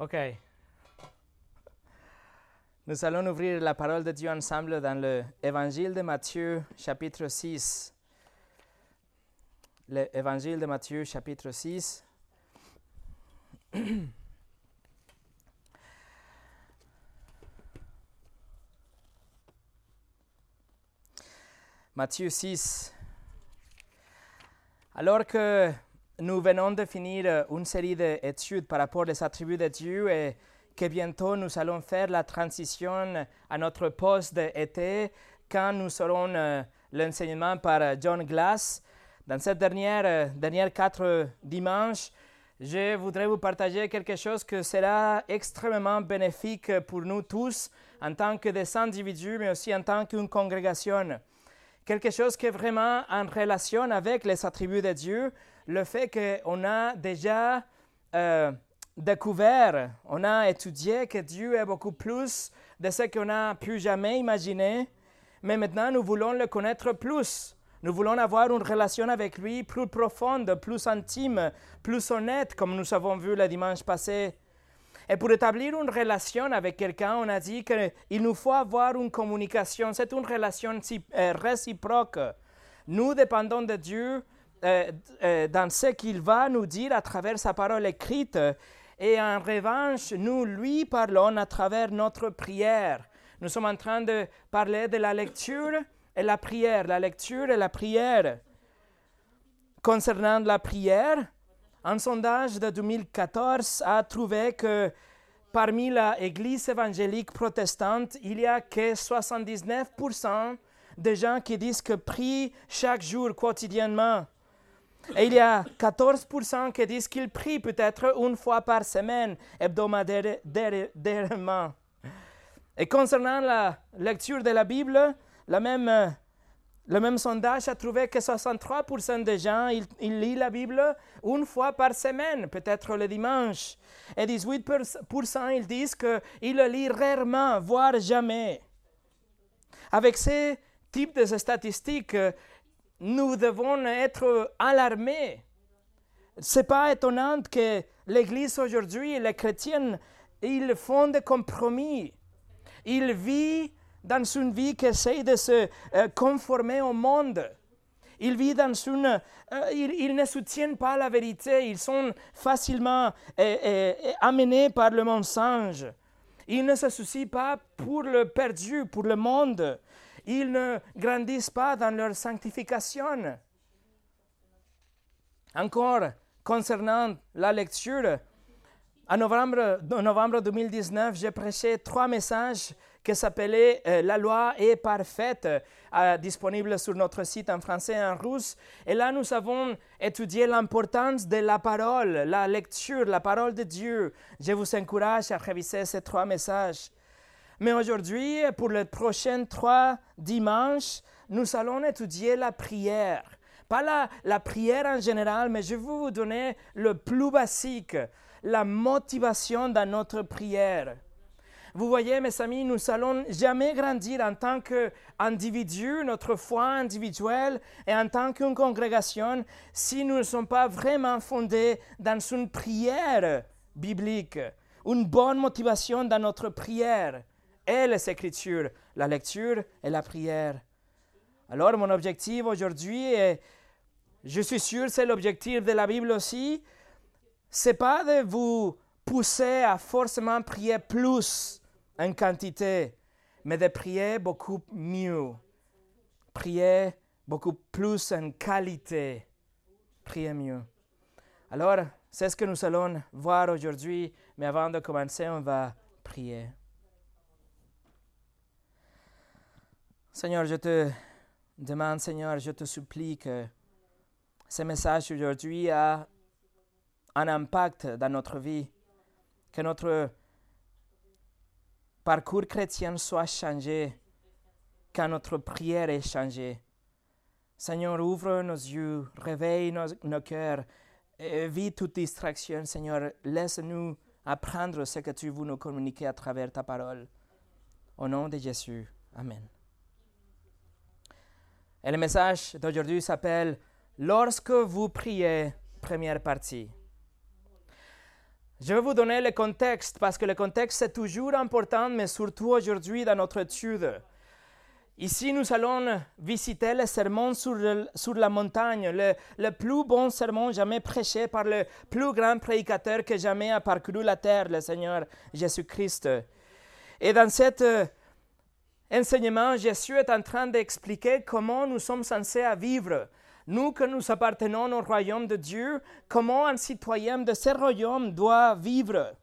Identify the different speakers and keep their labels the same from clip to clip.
Speaker 1: OK. Nous allons ouvrir la parole de Dieu ensemble dans l'Évangile de Matthieu, chapitre 6. L'Évangile de Matthieu, chapitre 6. Matthieu 6. Alors que nous venons de finir une série d'études par rapport aux attributs de Dieu et que bientôt nous allons faire la transition à notre poste d'été quand nous aurons euh, l'enseignement par John Glass. Dans ces dernières, euh, dernières quatre dimanches, je voudrais vous partager quelque chose qui sera extrêmement bénéfique pour nous tous en tant que des individus, mais aussi en tant qu'une congrégation. Quelque chose qui est vraiment en relation avec les attributs de Dieu, le fait qu'on a déjà euh, découvert, on a étudié que Dieu est beaucoup plus de ce qu'on a pu jamais imaginer, mais maintenant nous voulons le connaître plus. Nous voulons avoir une relation avec lui plus profonde, plus intime, plus honnête, comme nous avons vu le dimanche passé. Et pour établir une relation avec quelqu'un, on a dit qu'il nous faut avoir une communication. C'est une relation euh, réciproque. Nous dépendons de Dieu dans ce qu'il va nous dire à travers sa parole écrite. Et en revanche, nous lui parlons à travers notre prière. Nous sommes en train de parler de la lecture et la prière. La lecture et la prière. Concernant la prière, un sondage de 2014 a trouvé que parmi l'Église évangélique protestante, il y a que 79% de gens qui disent que prient chaque jour, quotidiennement. Et il y a 14% qui disent qu'ils prient peut-être une fois par semaine, hebdomadairement. Et concernant la lecture de la Bible, la même le même sondage a trouvé que 63% des gens ils, lisent la Bible une fois par semaine, peut-être le dimanche. Et 18% ils disent qu'ils le lisent rarement, voire jamais. Avec ces types de statistiques, nous devons être alarmés. Ce n'est pas étonnant que l'Église aujourd'hui les chrétiens, ils font des compromis. Ils vivent dans une vie qui essaie de se euh, conformer au monde. Ils vivent dans une... Euh, ils, ne soutiennent pas la vérité. Ils sont facilement euh, amenés par le mensonge. Ils ne se soucient pas pour le perdu, pour le monde. Ils ne grandissent pas dans leur sanctification. Encore, concernant la lecture, en novembre, en novembre 2019, j'ai prêché trois messages qui s'appelait euh, La loi est parfaite, euh, disponible sur notre site en français et en russe. Et là, nous avons étudié l'importance de la parole, la lecture, la parole de Dieu. Je vous encourage à réviser ces trois messages. Mais aujourd'hui, pour les prochains trois dimanches, nous allons étudier la prière. Pas la, prière en général, mais je vais vous donner le plus basique, la motivation dans notre prière. Vous voyez, mes amis, nous allons jamais grandir en tant qu'individu, notre foi individuelle et en tant qu'une congrégation si nous ne sommes pas vraiment fondés dans une prière biblique, une bonne motivation dans notre prière et les Écritures, la lecture et la prière. Alors, mon objectif aujourd'hui, et je suis sûr c'est l'objectif de la Bible aussi, c'est pas de vous pousser à forcément prier plus, en quantité, mais de prier beaucoup mieux. Prier beaucoup plus en qualité. Prier mieux. Alors, c'est ce que nous allons voir aujourd'hui, mais avant de commencer, on va prier. Seigneur, je te demande, Seigneur, je te supplie que ce message aujourd'hui a un impact dans notre vie, que notre parcours chrétien soit changé quand notre prière est changée. Seigneur, ouvre nos yeux, réveille nos, cœurs, évite toute distraction, Seigneur. Laisse-nous apprendre ce que tu veux nous communiquer à travers ta parole. Au nom de Jésus. Amen. Et le message d'aujourd'hui s'appelle Lorsque vous priez, première partie. Je vais vous donner le contexte parce que le contexte c'est toujours important, mais surtout aujourd'hui dans notre étude. Ici, nous allons visiter le sermon sur, la montagne, le, le, plus bon sermon jamais prêché par le plus grand prédicateur que jamais a parcouru la terre, le Seigneur Jésus-Christ. Et dans cet euh, enseignement, Jésus est en train d'expliquer comment nous sommes censés vivre. Nous que nous appartenons au royaume de Dieu, comment un citoyen de ce royaume doit vivre.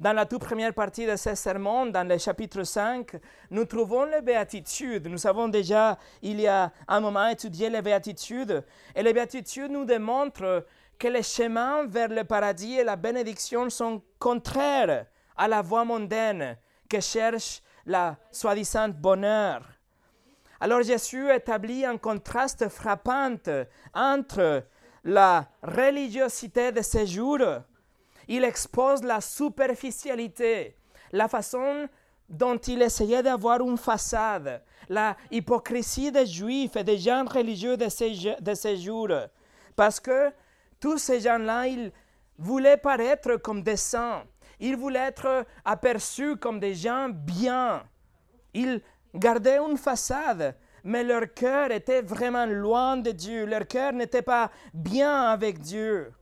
Speaker 1: Dans la toute première partie de ce sermon, dans le chapitre 5, nous trouvons les béatitudes. Nous avons déjà, il y a un moment, étudié les béatitudes. Et les béatitudes nous démontrent que les chemins vers le paradis et la bénédiction sont contraires à la voie mondaine que cherche la soi-disant bonheur. Alors Jésus établit un contraste frappant entre la religiosité de ces jours. Il expose la superficialité, la façon dont il essayait d'avoir une façade, la hypocrisie des juifs et des gens religieux de ces, de ces jours. Parce que tous ces gens-là, ils voulaient paraître comme des saints. Ils voulaient être aperçus comme des gens bien. Ils gardaient une façade, mais leur cœur était vraiment loin de Dieu. Leur cœur n'était pas bien avec Dieu.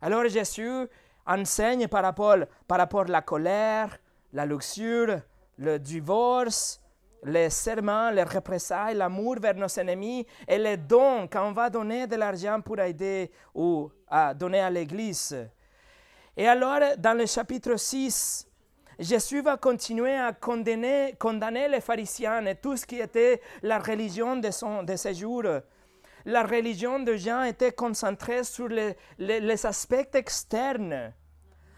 Speaker 1: Alors Jésus enseigne par rapport, par rapport à la colère, la luxure, le divorce, les serments, les représailles, l'amour vers nos ennemis et les dons quand on va donner de l'argent pour aider ou à donner à l'Église. Et alors, dans le chapitre 6, Jésus va continuer à condamner, les pharisiens et tout ce qui était la religion de, son, de ces jours. La religion de Jean était concentrée sur les, aspects externes,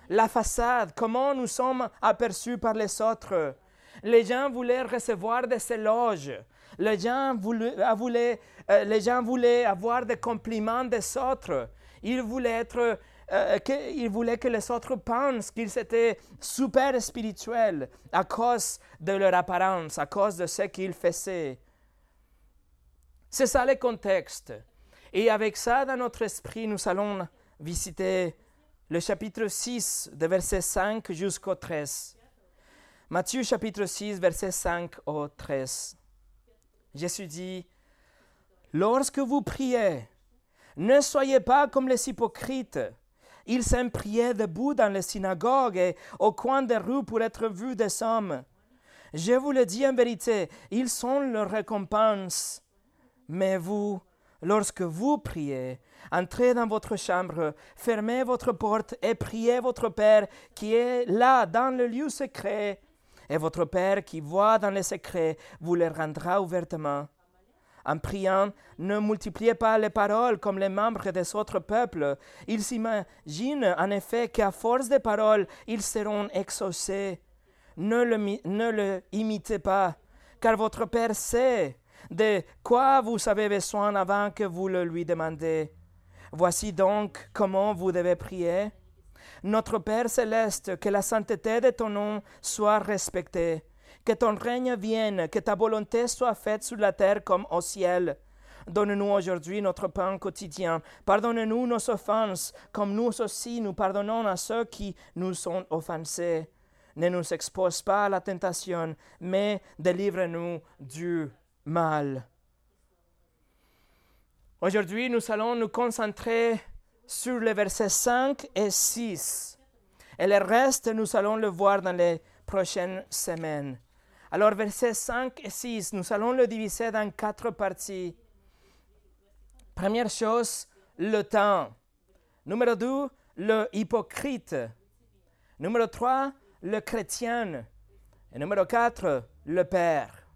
Speaker 1: la façade, comment nous sommes aperçus par les autres. Les gens voulaient recevoir des éloges. Les gens voulaient, voulaient, euh, les gens voulaient avoir des compliments des autres. Ils voulaient être euh, qu'il voulait que les autres pensent qu'ils étaient super spirituels à cause de leur apparence, à cause de ce qu'ils faisaient. C'est ça le contexte. Et avec ça dans notre esprit, nous allons visiter le chapitre 6, de verset 5 jusqu'au 13. Matthieu chapitre 6, verset 5 au 13. Jésus dit, Lorsque vous priez, ne soyez pas comme les hypocrites ils s'aiment prier debout dans les synagogues et au coin des rues pour être vus des hommes. Je vous le dis en vérité, ils sont leur récompense. Mais vous, lorsque vous priez, entrez dans votre chambre, fermez votre porte et priez votre Père qui est là dans le lieu secret. Et votre Père qui voit dans le secret vous le rendra ouvertement. En priant, ne multipliez pas les paroles comme les membres des autres peuples. Ils s'imaginent en effet qu'à force de paroles, ils seront exaucés. Ne le, ne le imitez pas, car votre Père sait de quoi vous avez besoin avant que vous le lui demandez. Voici donc comment vous devez prier. Notre Père céleste, que la sainteté de ton nom soit respectée que ton règne vienne, que ta volonté soit faite sur la terre comme au ciel. Donne-nous aujourd'hui notre pain quotidien. Pardonne-nous nos offenses, comme nous aussi nous pardonnons à ceux qui nous sont offensés. Ne nous expose pas à la tentation, mais délivre-nous du mal. Aujourd'hui, nous allons nous concentrer sur les versets 5 et 6. Et le reste, nous allons le voir dans les prochaines semaines. Alors, versets 5 et 6, nous allons le diviser dans quatre parties. Première chose, le temps. Numéro 2, le hypocrite. Numéro 3, le chrétien. Et numéro 4, le Père.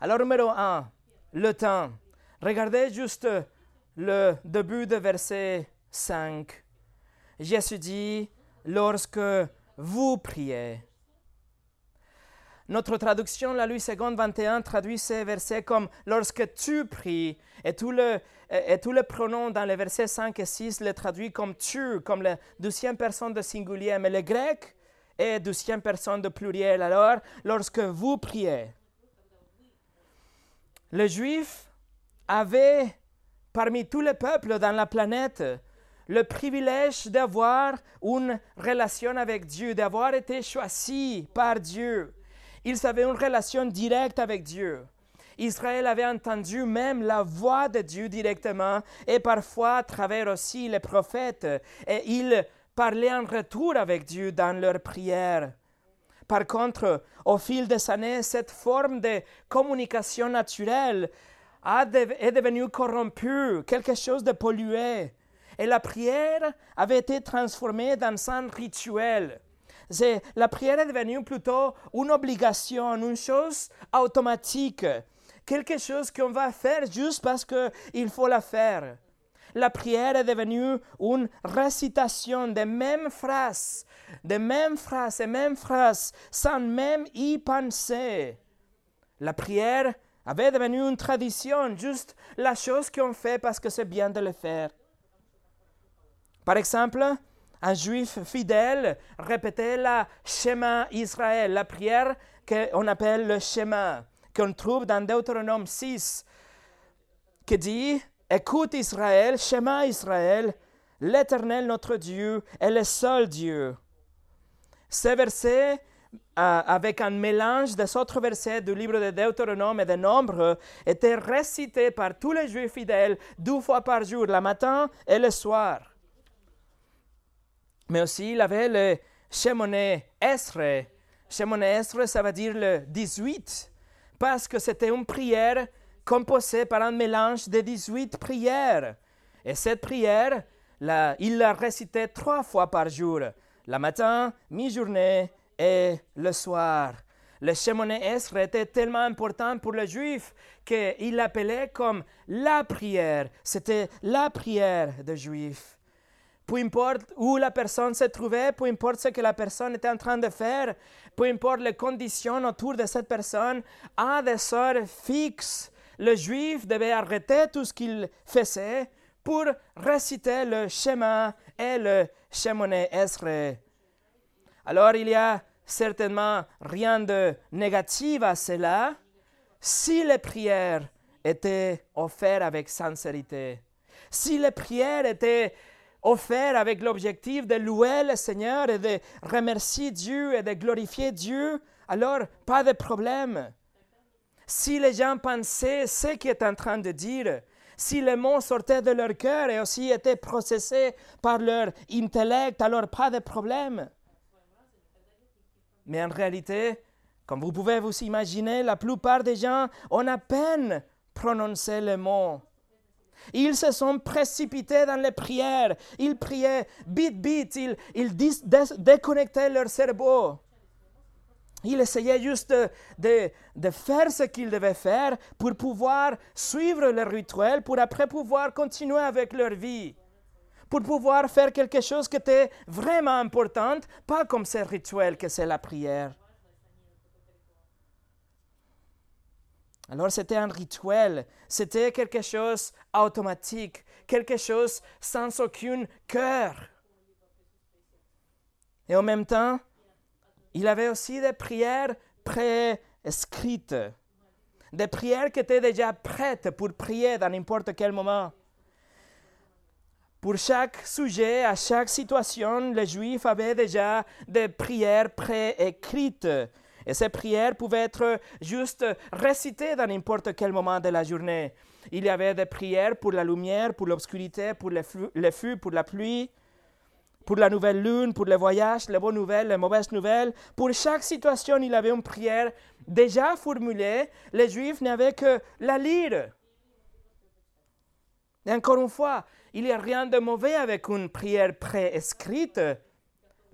Speaker 1: Alors, numéro 1, le temps. Regardez juste le début de verset 5. Jésus dit, lorsque vous priez, notre traduction, la Louis II 21, traduit ces versets comme lorsque tu pries, et tout le, et dans les versets 5 et 6 le traduit comme tu, comme la deuxième personne de singulier, mais le grec est deuxième personne de pluriel. Alors, lorsque vous priez, les Juifs avaient, parmi tous les peuples dans la planète, le privilège d'avoir une relation avec Dieu, d'avoir été choisi par Dieu. Ils avaient une relation directe avec Dieu. Israël avait entendu même la voix de Dieu directement et parfois à travers aussi les prophètes. Et ils parlaient en retour avec Dieu dans leurs prières. Par contre, au fil des années, cette forme de communication naturelle est devenue corrompue, quelque chose de pollué. Et la prière avait été transformée dans un rituel. La prière est devenue plutôt une obligation, une chose automatique, quelque chose qu'on va faire juste parce qu'il faut la faire. La prière est devenue une récitation des mêmes phrases, des mêmes phrases et mêmes phrases, sans même y penser. La prière avait devenu une tradition, juste la chose qu'on fait parce que c'est bien de le faire. Par exemple, un juif fidèle répétait la Shema Israël, la prière qu'on appelle le Shema, qu'on trouve dans Deutéronome 6, qui dit Écoute Israël, Shema Israël, l'Éternel notre Dieu est le seul Dieu. Ces versets, euh, avec un mélange des autres versets du livre de Deutéronome et des Nombres, étaient récités par tous les Juifs fidèles deux fois par jour, le matin et le soir. Mais aussi, il avait le Shemoné Esre. Shemoné Esre, ça veut dire le 18, parce que c'était une prière composée par un mélange de 18 prières. Et cette prière, il la récitait trois fois par jour, le matin, mi-journée et le soir. Le Shemoné Esre était tellement important pour les Juifs qu'il l'appelait comme la prière. C'était la prière des Juifs peu importe où la personne se trouvait, peu importe ce que la personne était en train de faire, peu importe les conditions autour de cette personne, à des heures fixes, le juif devait arrêter tout ce qu'il faisait pour réciter le schéma et le Shemoné Esre. Alors il y a certainement rien de négatif à cela si les prières étaient offertes avec sincérité, si les prières étaient offert avec l'objectif de louer le Seigneur et de remercier Dieu et de glorifier Dieu, alors pas de problème. Si les gens pensaient ce qu'il est en train de dire, si les mots sortaient de leur cœur et aussi étaient processés par leur intellect, alors pas de problème. Mais en réalité, comme vous pouvez vous imaginer, la plupart des gens ont à peine prononcé les mots. Ils se sont précipités dans les prières. Ils priaient bit bit. Ils, déconnectaient leur cerveau. Ils essayaient juste de, de, faire ce qu'ils devaient faire pour pouvoir suivre le rituel, pour après pouvoir continuer avec leur vie, pour pouvoir faire quelque chose qui était vraiment important, pas comme ce rituel que c'est la prière. Alors c'était un rituel, c'était quelque chose automatique, quelque chose sans aucun cœur. Et en même temps, il avait aussi des prières pré-escrites, des prières qui étaient déjà prêtes pour prier dans n'importe quel moment. Pour chaque sujet, à chaque situation, les Juifs avaient déjà des prières pré-écrites et ces prières pouvaient être juste récitées dans n'importe quel moment de la journée. Il y avait des prières pour la lumière, pour l'obscurité, pour le feu, pour la pluie, pour la nouvelle lune, pour le voyage, les bonnes nouvelles, les mauvaises nouvelles. Pour chaque situation, il y avait une prière déjà formulée. Les Juifs n'avaient que la lire. Et encore une fois, il n'y a rien de mauvais avec une prière préescrite.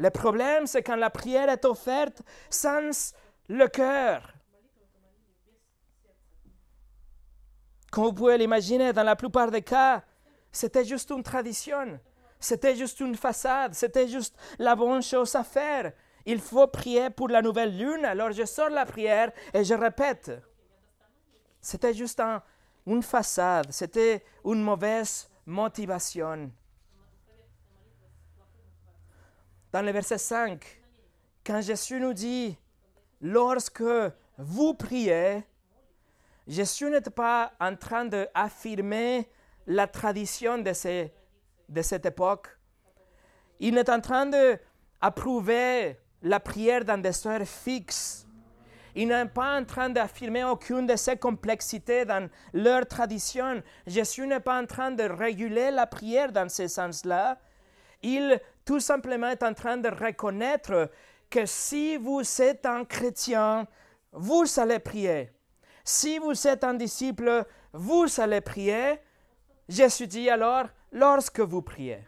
Speaker 1: Le problème, c'est quand la prière est offerte sans le cœur. Comme vous pouvez l'imaginer, dans la plupart des cas, c'était juste une tradition, c'était juste une façade, c'était juste la bonne chose à faire. Il faut prier pour la nouvelle lune, alors je sors la prière et je répète. C'était juste une façade, c'était une mauvaise motivation. Dans le verset 5, quand Jésus nous dit, lorsque vous priez, Jésus n'est pas en train d'affirmer la tradition de de cette époque. Il est en train d'approuver la prière dans des heures fixes. Il n'est pas en train d'affirmer aucune de ces complexités dans leur tradition. Jésus n'est pas en train de réguler la prière dans ce sens-là. Il tout simplement est en train de reconnaître que si vous êtes un chrétien, vous allez prier. Si vous êtes un disciple, vous allez prier. Jésus dit alors, lorsque vous priez.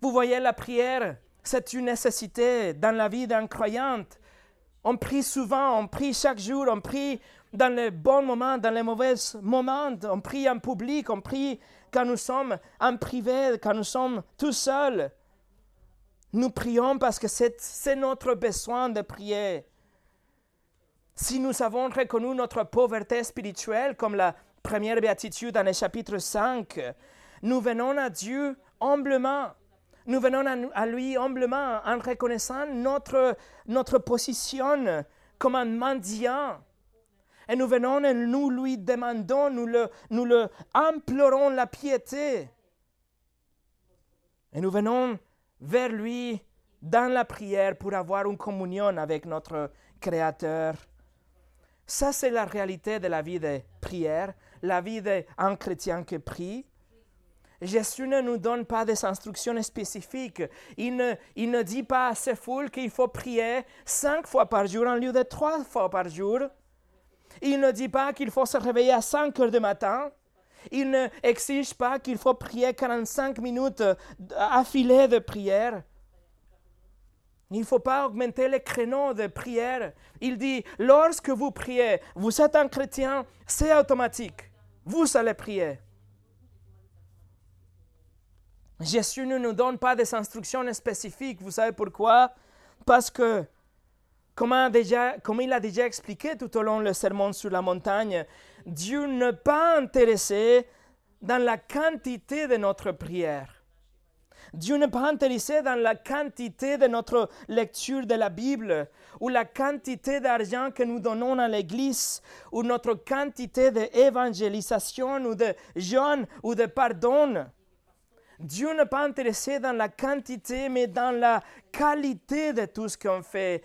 Speaker 1: Vous voyez, la prière, c'est une nécessité dans la vie d'un croyant. On prie souvent, on prie chaque jour, on prie dans les bons moments, dans les mauvais moments, on prie en public, on prie quand nous sommes en privé, quand nous sommes tout seuls. Nous prions parce que c'est notre besoin de prier. Si nous avons reconnu notre pauvreté spirituelle, comme la première béatitude dans le chapitre 5, nous venons à Dieu humblement. Nous venons à lui humblement en reconnaissant notre, notre position comme un mendiant. Et nous venons et nous lui demandons, nous le, nous le implorons la piété. Et nous venons vers lui dans la prière pour avoir une communion avec notre Créateur. Ça, c'est la réalité de la vie de prière, la vie d'un chrétien qui prie. Jésus ne nous donne pas des instructions spécifiques. Il ne, il ne dit pas à ses foules qu'il faut prier cinq fois par jour en lieu de trois fois par jour. Il ne dit pas qu'il faut se réveiller à 5 heures du matin. Il ne exige pas qu'il faut prier 45 minutes affilées de prière. Il ne faut pas augmenter les créneaux de prière. Il dit, lorsque vous priez, vous êtes un chrétien, c'est automatique. Vous allez prier. Jésus ne nous donne pas des instructions spécifiques. Vous savez pourquoi? Parce que, comme, il a déjà expliqué tout au long du sermon sur la montagne, Dieu n'est pas intéressé dans la quantité de notre prière. Dieu n'est pas intéressé dans la quantité de notre lecture de la Bible ou la quantité d'argent que nous donnons à l'Église ou notre quantité d'évangélisation ou de jeûne ou de pardon. Dieu n'est pas intéressé dans la quantité, mais dans la qualité de tout ce qu'on fait.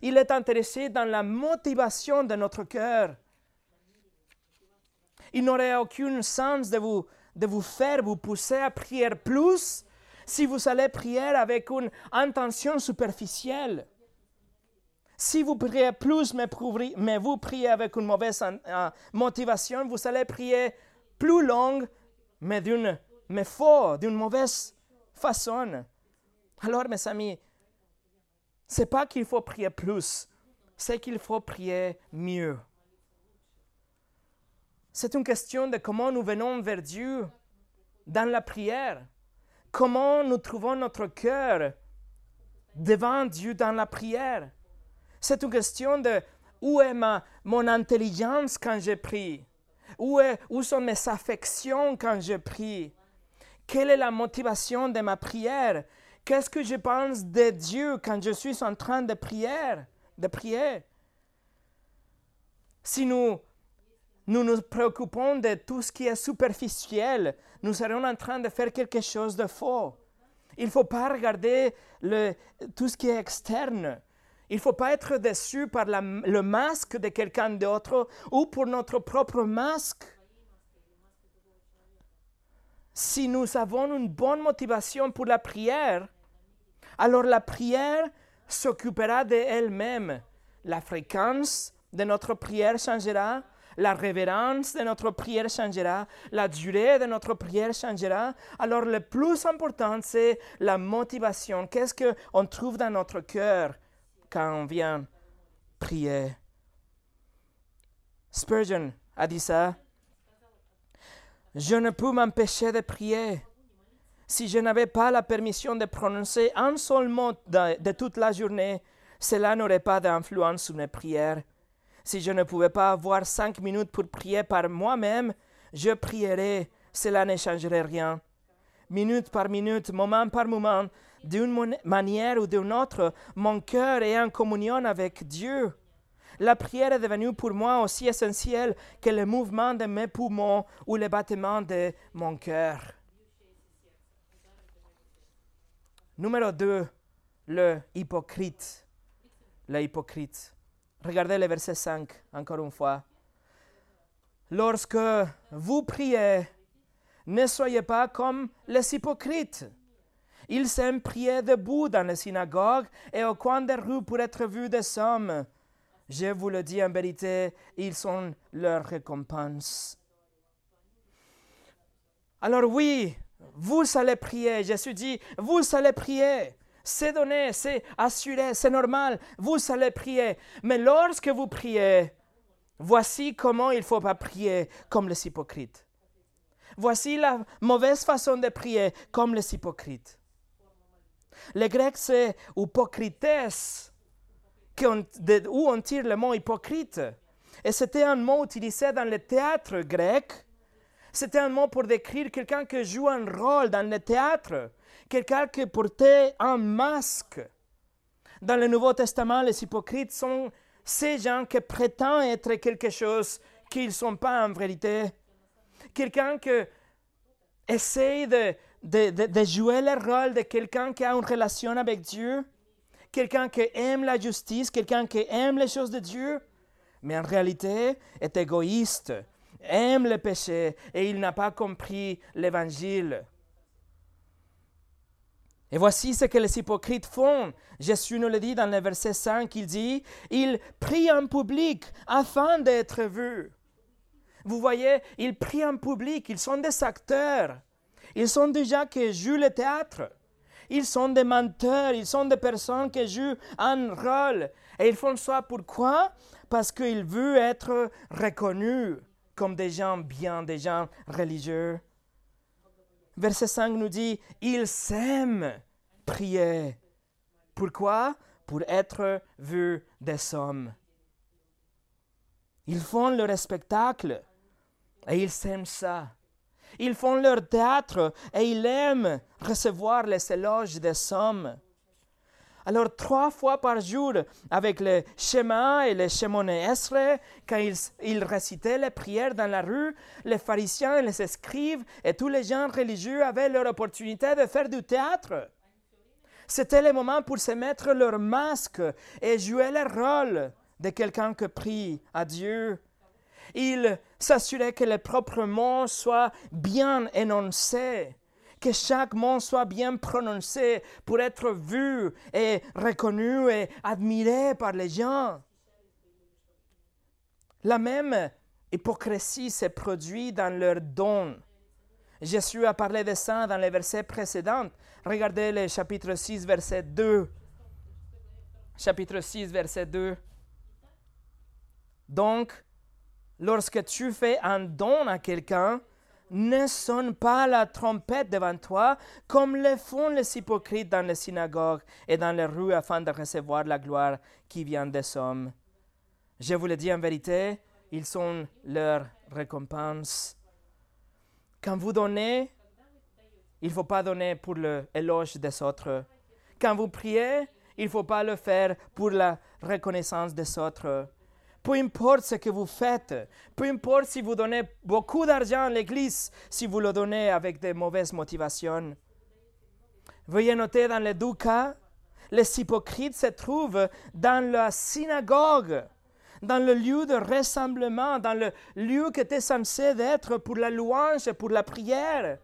Speaker 1: il est intéressé dans la motivation de notre cœur. Il n'aurait aucun sens de vous, de vous faire vous pousser à prier plus si vous allez prier avec une intention superficielle. Si vous priez plus, mais, vous priez avec une mauvaise euh, motivation, vous allez prier plus long, mais d'une mais faux, d'une mauvaise façon. Alors, mes amis, c'est pas qu'il faut prier plus, c'est qu'il faut prier mieux. C'est une question de comment nous venons vers Dieu dans la prière comment nous trouvons notre cœur devant Dieu dans la prière. C'est une question de où est ma, mon intelligence quand je prie? Où, est, où sont mes affections quand je prie? Quelle est la motivation de ma prière? Qu'est-ce que je pense de Dieu quand je suis en train de prier? De prier? Si nous nous nous préoccupons de tout ce qui est superficiel, nous serons en train de faire quelque chose de faux. Il ne faut pas regarder le, tout ce qui est externe. Il ne faut pas être déçu par le masque de quelqu'un d'autre ou pour notre propre masque. Si nous avons une bonne motivation pour la prière, alors la prière s'occupera d'elle-même. La fréquence de notre prière changera, la révérence de notre prière changera, la durée de notre prière changera. Alors le plus important, c'est la motivation. Qu'est-ce qu'on trouve dans notre cœur quand on vient prier? Spurgeon a dit ça. Je ne peux m'empêcher de prier. Si je n'avais pas la permission de prononcer un seul mot de, toute la journée, cela n'aurait pas d'influence sur mes prières. Si je ne pouvais pas avoir cinq minutes pour prier par moi-même, je prierais, cela ne changerait rien. Minute par minute, moment par moment, d'une manière ou d'une autre, mon cœur est en communion avec Dieu la prière est devenue pour moi aussi essentielle que le mouvement de mes poumons ou le battement de mon cœur. Numéro 2, le hypocrite. Le hypocrite. Regardez le verset 5, encore une fois. Lorsque vous priez, ne soyez pas comme les hypocrites. Ils s'aiment prier debout dans les synagogues et au coin des rues pour être vus des hommes. Je vous le dis en vérité, ils sont leur récompense. Alors oui, vous allez prier. Jésus dit, vous allez prier. C'est donné, c'est assuré, c'est normal. Vous allez prier. Mais lorsque vous priez, voici comment il ne faut pas prier comme les hypocrites. Voici la mauvaise façon de prier comme les hypocrites. Le grec, c'est hypocrites, où on tire le mot hypocrite. Et c'était un mot utilisé dans le théâtre grec. C'était un mot pour décrire quelqu'un qui joue un rôle dans le théâtre, quelqu'un qui portait un masque. Dans le Nouveau Testament, les hypocrites sont ces gens qui prétendent être quelque chose qu'ils ne sont pas en vérité quelqu'un qui essaye de, de, jouer le rôle de quelqu'un qui a une relation avec Dieu, quelqu'un qui aime la justice, quelqu'un qui aime les choses de Dieu, mais en réalité est égoïste, aime le péché et il n'a pas compris l'évangile. Et voici ce que les hypocrites font. Jésus nous le dit dans le verset 5, il dit, ils prient en public afin d'être vus. Vous voyez, ils prient en public, ils sont des acteurs. Ils sont des gens qui jouent le théâtre. Ils sont des menteurs, ils sont des personnes qui jouent un rôle. Et ils font ça pourquoi? Parce qu'ils veulent être reconnus comme des gens bien, des gens religieux. Verset 5 nous dit, ils s'aiment prier. Pourquoi? Pour être vus des hommes. Ils font leur spectacle et ils aiment ça. Ils font leur théâtre et ils aiment recevoir les éloges des hommes. Alors trois fois par jour, avec le schéma et le Esre, quand ils, ils, récitaient les prières dans la rue, les pharisiens et les scribes et tous les gens religieux avaient leur opportunité de faire du théâtre. C'était le moment pour se mettre leur masque et jouer le rôle de quelqu'un qui prie à Dieu il s'assurait que les propres mots soient bien énoncés, que chaque mot soit bien prononcé pour être vu et reconnu et admiré par les gens. La même hypocrisie se produit dans leurs dons. Jésus a parlé de ça dans les versets précédents. Regardez le chapitre 6, verset 2. Chapitre 6, verset 2. Donc, lorsque tu fais un don à quelqu'un, ne sonne pas la trompette devant toi comme le font les hypocrites dans les synagogues et dans les rues afin de recevoir la gloire qui vient des hommes. Je vous le dis en vérité, ils sont leur récompense. Quand vous donnez, il ne faut pas donner pour l'éloge des autres. Quand vous priez, il ne faut pas le faire pour la reconnaissance des autres. Peu importe ce que vous faites, peu importe si vous donnez beaucoup d'argent à l'Église, si vous le donnez avec de mauvaises motivations. Veuillez noter dans les deux cas, les hypocrites se trouvent dans la synagogue, dans le lieu de rassemblement, dans le lieu qui était censé être pour la louange pour la prière.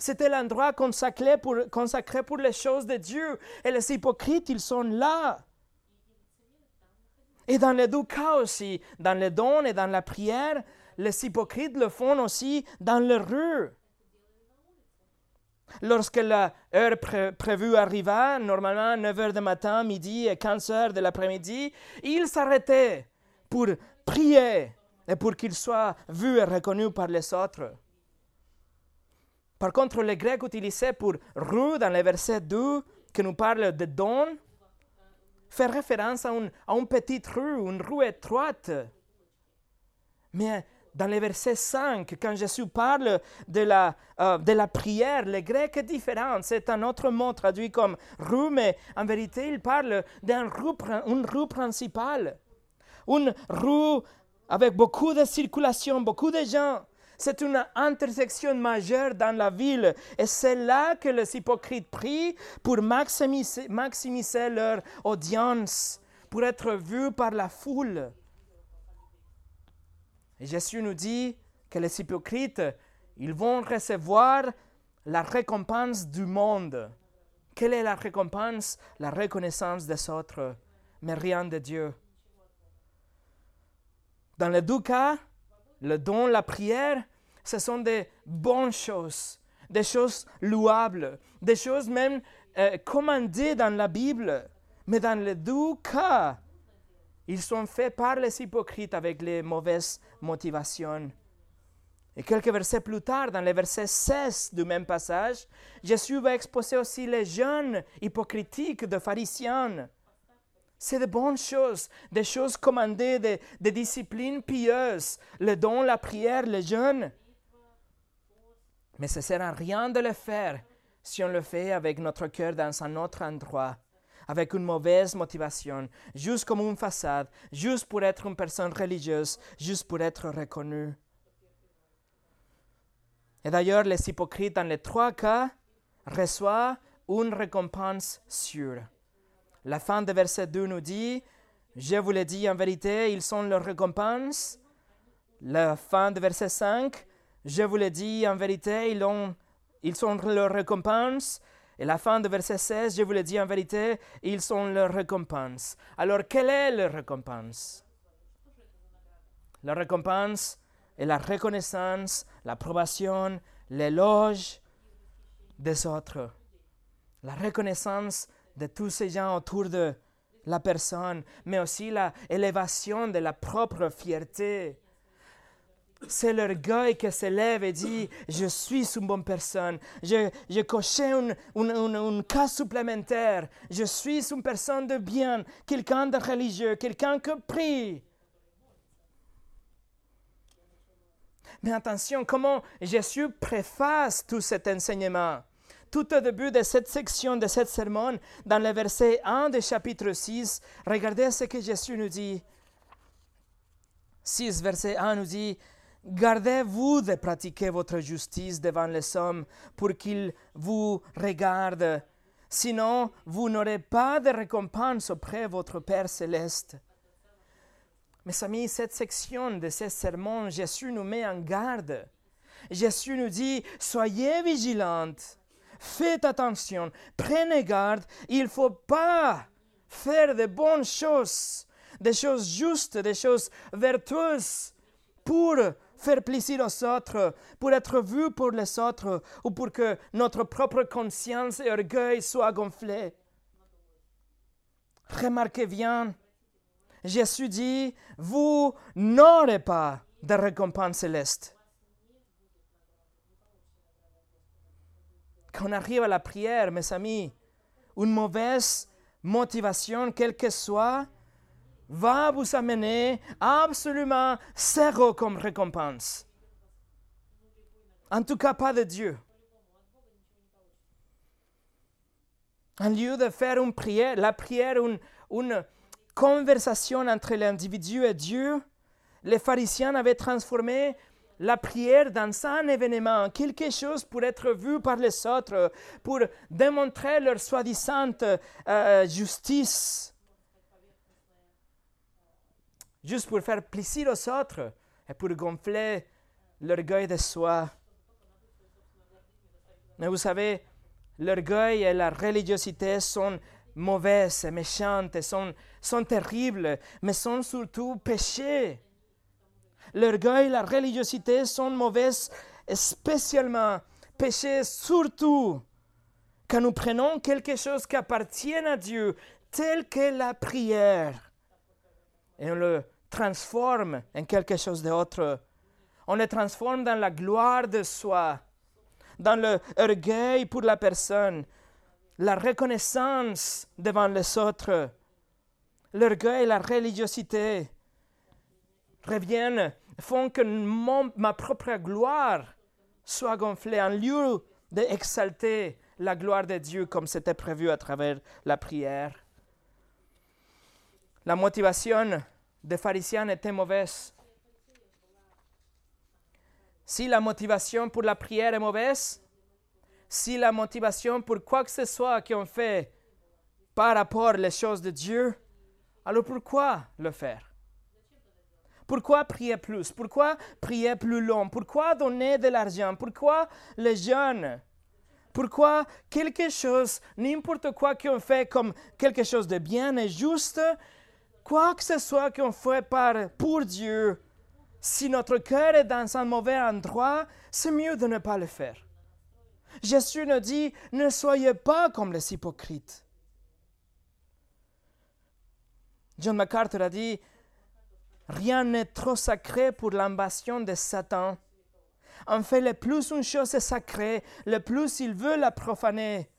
Speaker 1: C'était l'endroit consacré pour les choses de Dieu. Et les hypocrites, ils sont là. Et dans les deux cas aussi, dans les dons et dans la prière, les hypocrites le font aussi dans les rues. Lorsque l'heure prévue arriva, normalement 9 h du matin, midi et 15 h de l'après-midi, ils s'arrêtaient pour prier et pour qu'ils soient vus et reconnus par les autres. Par contre, le grec utilisé pour rue dans le verset 2, qui nous parle de dons, fait référence à, une petite rue, une rue étroite. Mais dans le verset 5, quand Jésus parle de la, euh, de la prière, le grec est différent. C'est un autre mot traduit comme rue, mais en vérité, il parle d'une rue, rue principale. Une rue avec beaucoup de circulation, beaucoup de gens. C'est une intersection majeure dans la ville et c'est là que les hypocrites prient pour maximiser, leur audience, pour être vus par la foule. Et Jésus nous dit que les hypocrites, ils vont recevoir la récompense du monde. Quelle est la récompense? La reconnaissance des autres, mais rien de Dieu. Dans les deux cas, le don, la prière, ce sont des bonnes choses, des choses louables, des choses même euh, commandées dans la Bible. Mais dans les deux cas, ils sont faits par les hypocrites avec les mauvaises motivations. Et quelques versets plus tard, dans le verset 16 du même passage, Jésus va exposer aussi les jeunes hypocritiques de pharisiens. C'est de bonnes choses, des choses commandées, des, disciplines pieuses, le don, la prière, le jeûne. Mais ce ne sert à rien de le faire si on le fait avec notre cœur dans un autre endroit, avec une mauvaise motivation, juste comme une façade, juste pour être une personne religieuse, juste pour être reconnu. Et d'ailleurs, les hypocrites, dans les trois cas, reçoivent une récompense sûre. La fin de verset 2 nous dit, je vous l'ai dit en vérité, ils sont leur récompense. La fin de verset 5, je vous l'ai dit en vérité, ils, ont, ils sont leur récompense. Et la fin de verset 16, je vous l'ai dit en vérité, ils sont leur récompense. Alors, quelle est leur récompense? La récompense est la reconnaissance, l'approbation, l'éloge des autres. La reconnaissance de tous ces gens autour de la personne, mais aussi l'élévation de la propre fierté. C'est l'orgueil qui s'élève et dit Je suis une bonne personne. J'ai je coché une, une, supplémentaire. Je suis une personne de bien, quelqu'un de religieux, quelqu'un qui prie. Mais attention, comment Jésus préface tout cet enseignement? Tout au début de cette section, de cette sermon, dans le verset 1 du chapitre 6, regardez ce que Jésus nous dit. 6, verset 1 nous dit, Gardez-vous de pratiquer votre justice devant les hommes pour qu'ils vous regardent. Sinon, vous n'aurez pas de récompense auprès de votre Père céleste. Mes amis, cette section de ce sermon, Jésus nous met en garde. Jésus nous dit, soyez vigilantes faites attention, prenez garde, il ne faut pas faire de bonnes choses, des choses justes, des choses vertueuses pour faire plaisir aux autres, pour être vu pour les autres ou pour que notre propre conscience et orgueil soient gonflés. Remarquez bien, Jésus dit, vous n'aurez pas de récompense céleste. Quand on arrive à la prière, mes amis, une mauvaise motivation, quelle que soit, va vous amener absolument zéro comme récompense. En tout cas, pas de Dieu. En lieu de faire une prière, la prière, une, conversation entre l'individu et Dieu, les pharisiens avaient transformé la prière dans un événement, quelque chose pour être vu par les autres, pour démontrer leur soi-disant euh, justice, juste pour faire plaisir aux autres et pour gonfler l'orgueil de soi. Mais vous savez, l'orgueil et la religiosité sont mauvaises et méchantes, sont, sont terribles, mais sont surtout péchés l'orgueil, la religiosité sont mauvaises, spécialement péchés, surtout quand nous prenons quelque chose qui appartient à Dieu, tel que la prière, et on le transforme en quelque chose d'autre. On le transforme dans la gloire de soi, dans l'orgueil pour la personne, la reconnaissance devant les autres. L'orgueil, la religiosité reviennent font que ma propre gloire soit gonflée en lieu d'exalter la gloire de Dieu comme c'était prévu à travers la prière. La motivation des pharisiens était mauvaise. Si la motivation pour la prière est mauvaise, si la motivation pour quoi que ce soit qu'on fait par rapport aux choses de Dieu, alors pourquoi le faire? Pourquoi prier plus? Pourquoi prier plus long? Pourquoi donner de l'argent? Pourquoi les jeunes? Pourquoi quelque chose, n'importe quoi qu'on fait comme quelque chose de bien et juste, quoi que ce soit qu'on fait par, pour Dieu, si notre cœur est dans un mauvais endroit, c'est mieux de ne pas le faire. Jésus nous dit, ne soyez pas comme les hypocrites. John MacArthur a dit, rien n'est trop sacré pour l'ambition de Satan. En fait, le plus une chose est sacrée, le plus il veut la profaner.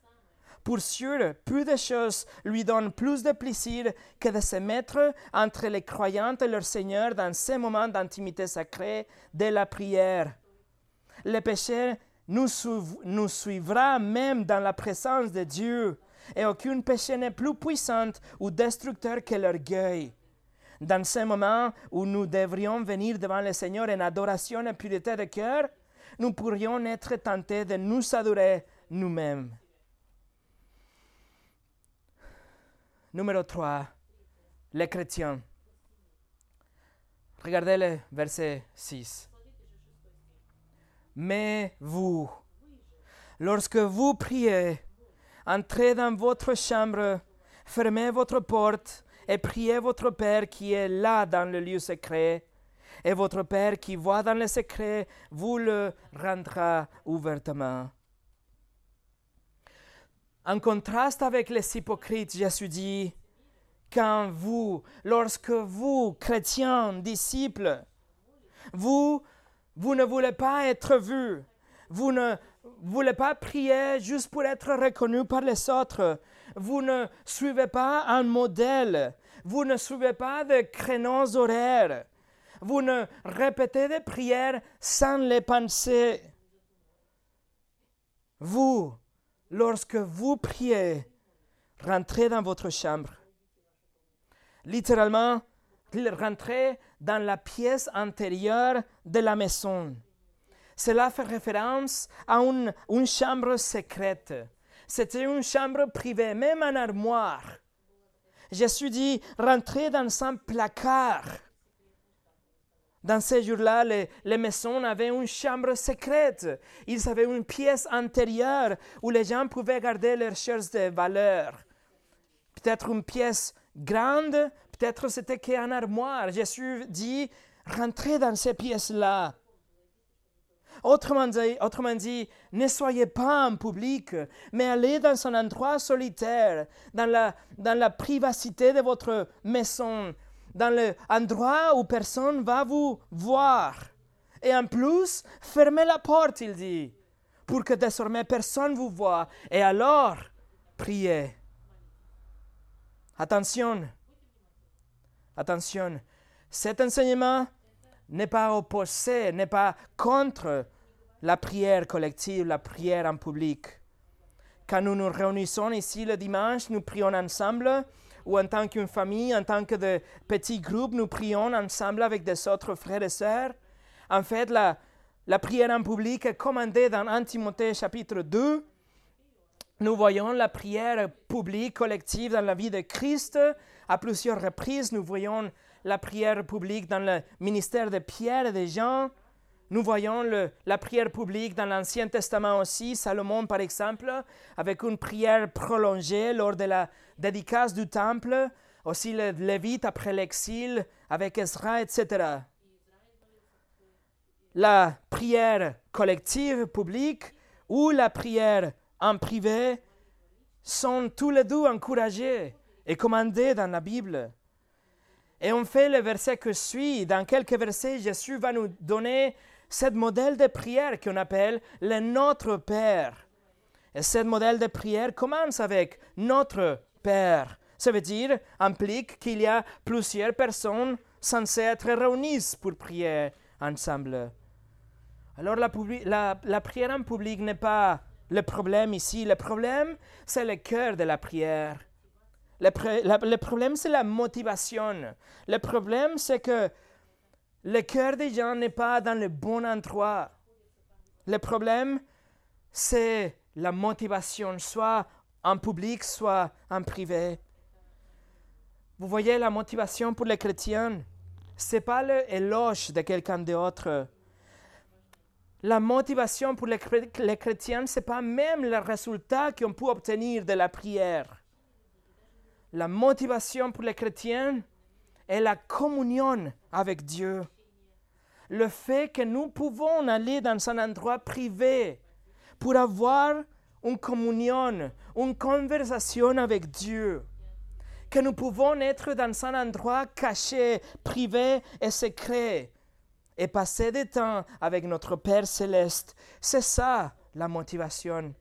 Speaker 1: Pour sûr, peu de choses lui donnent plus de plaisir que de se mettre entre les croyants et leur Seigneur dans ces moments d'intimité sacrée de la prière. Le péché nous, suivra même dans la présence de Dieu, et aucun péché n'est plus puissant ou destructeur que l'orgueil. Dans ces moments où nous devrions venir devant le Seigneur en adoration et pureté de cœur, nous pourrions être tentés de nous adorer nous-mêmes. Numéro 3. Les chrétiens. Regardez le verset 6. Mais vous, lorsque vous priez, entrez dans votre chambre, fermez votre porte et priez votre Père qui est là dans le lieu secret. Et votre Père qui voit dans le secret vous le rendra ouvertement. En contraste avec les hypocrites, Jésus dit, quand vous, lorsque vous, chrétiens, disciples, vous vous ne voulez pas être vu. Vous ne voulez pas prier juste pour être reconnu par les autres. Vous ne suivez pas un modèle. Vous ne suivez pas de créneaux horaires. Vous ne répétez des prières sans les penser. Vous, lorsque vous priez, rentrez dans votre chambre. Littéralement, rentrez dans la pièce antérieure de la maison. Cela fait référence à une, une chambre secrète. C'était une chambre privée, même un armoire. Jésus dit, rentrez dans un placard. Dans ces jours-là, les, maisons avaient une chambre secrète. Ils avaient une pièce antérieure où les gens pouvaient garder leurs choses de valeur. Peut-être une pièce grande, Peut-être c'était qu'un armoire. Jésus dit, rentrez dans ces pièces-là. Autrement dit, autrement dit, ne soyez pas en public, mais allez dans un endroit solitaire, dans la, dans la privacité de votre maison, dans l'endroit où personne va vous voir. Et en plus, fermez la porte, il dit, pour que désormais personne vous voit. Et alors, priez. Attention, Attention, cet enseignement n'est pas opposé, n'est pas contre la prière collective, la prière en public. Quand nous nous réunissons ici le dimanche, nous prions ensemble, ou en tant qu'une famille, en tant que de petits groupes, nous prions ensemble avec des autres frères et sœurs. En fait, la, prière en public est commandée dans 1 Timothée chapitre 2. Nous voyons la prière publique collective dans la vie de Christ à plusieurs reprises, nous voyons la prière publique dans le ministère de Pierre et de Jean. Nous voyons la prière publique dans l'Ancien Testament aussi, Salomon par exemple, avec une prière prolongée lors de la dédicace du temple, aussi le Lévite après l'exil avec Ezra, etc. La prière collective publique ou la prière en privé sont tous les deux encouragés est commandé dans la Bible. Et on fait le verset que suit. Dans quelques versets, Jésus va nous donner ce modèle de prière qu'on appelle le Notre Père. Et ce modèle de prière commence avec Notre Père. Ça veut dire, implique qu'il y a plusieurs personnes censées être réunies pour prier ensemble. Alors la, prière en public n'est pas le problème ici. Le problème, c'est le cœur de la prière. Le, problème, c'est la motivation. Le problème, c'est que le cœur des gens n'est pas dans le bon endroit. Le problème, c'est la motivation, soit en public, soit en privé. Vous voyez, la motivation pour les chrétiens, ce n'est pas l'éloge de quelqu'un d'autre. La motivation pour les, chrétiens, ce n'est pas même le résultat qu'on peut obtenir de la prière. La motivation pour les chrétiens est la communion avec Dieu. Le fait que nous pouvons aller dans un endroit privé pour avoir une communion, une conversation avec Dieu que nous pouvons être dans un endroit caché, privé et secret et passer du temps avec notre Père céleste. C'est ça la motivation.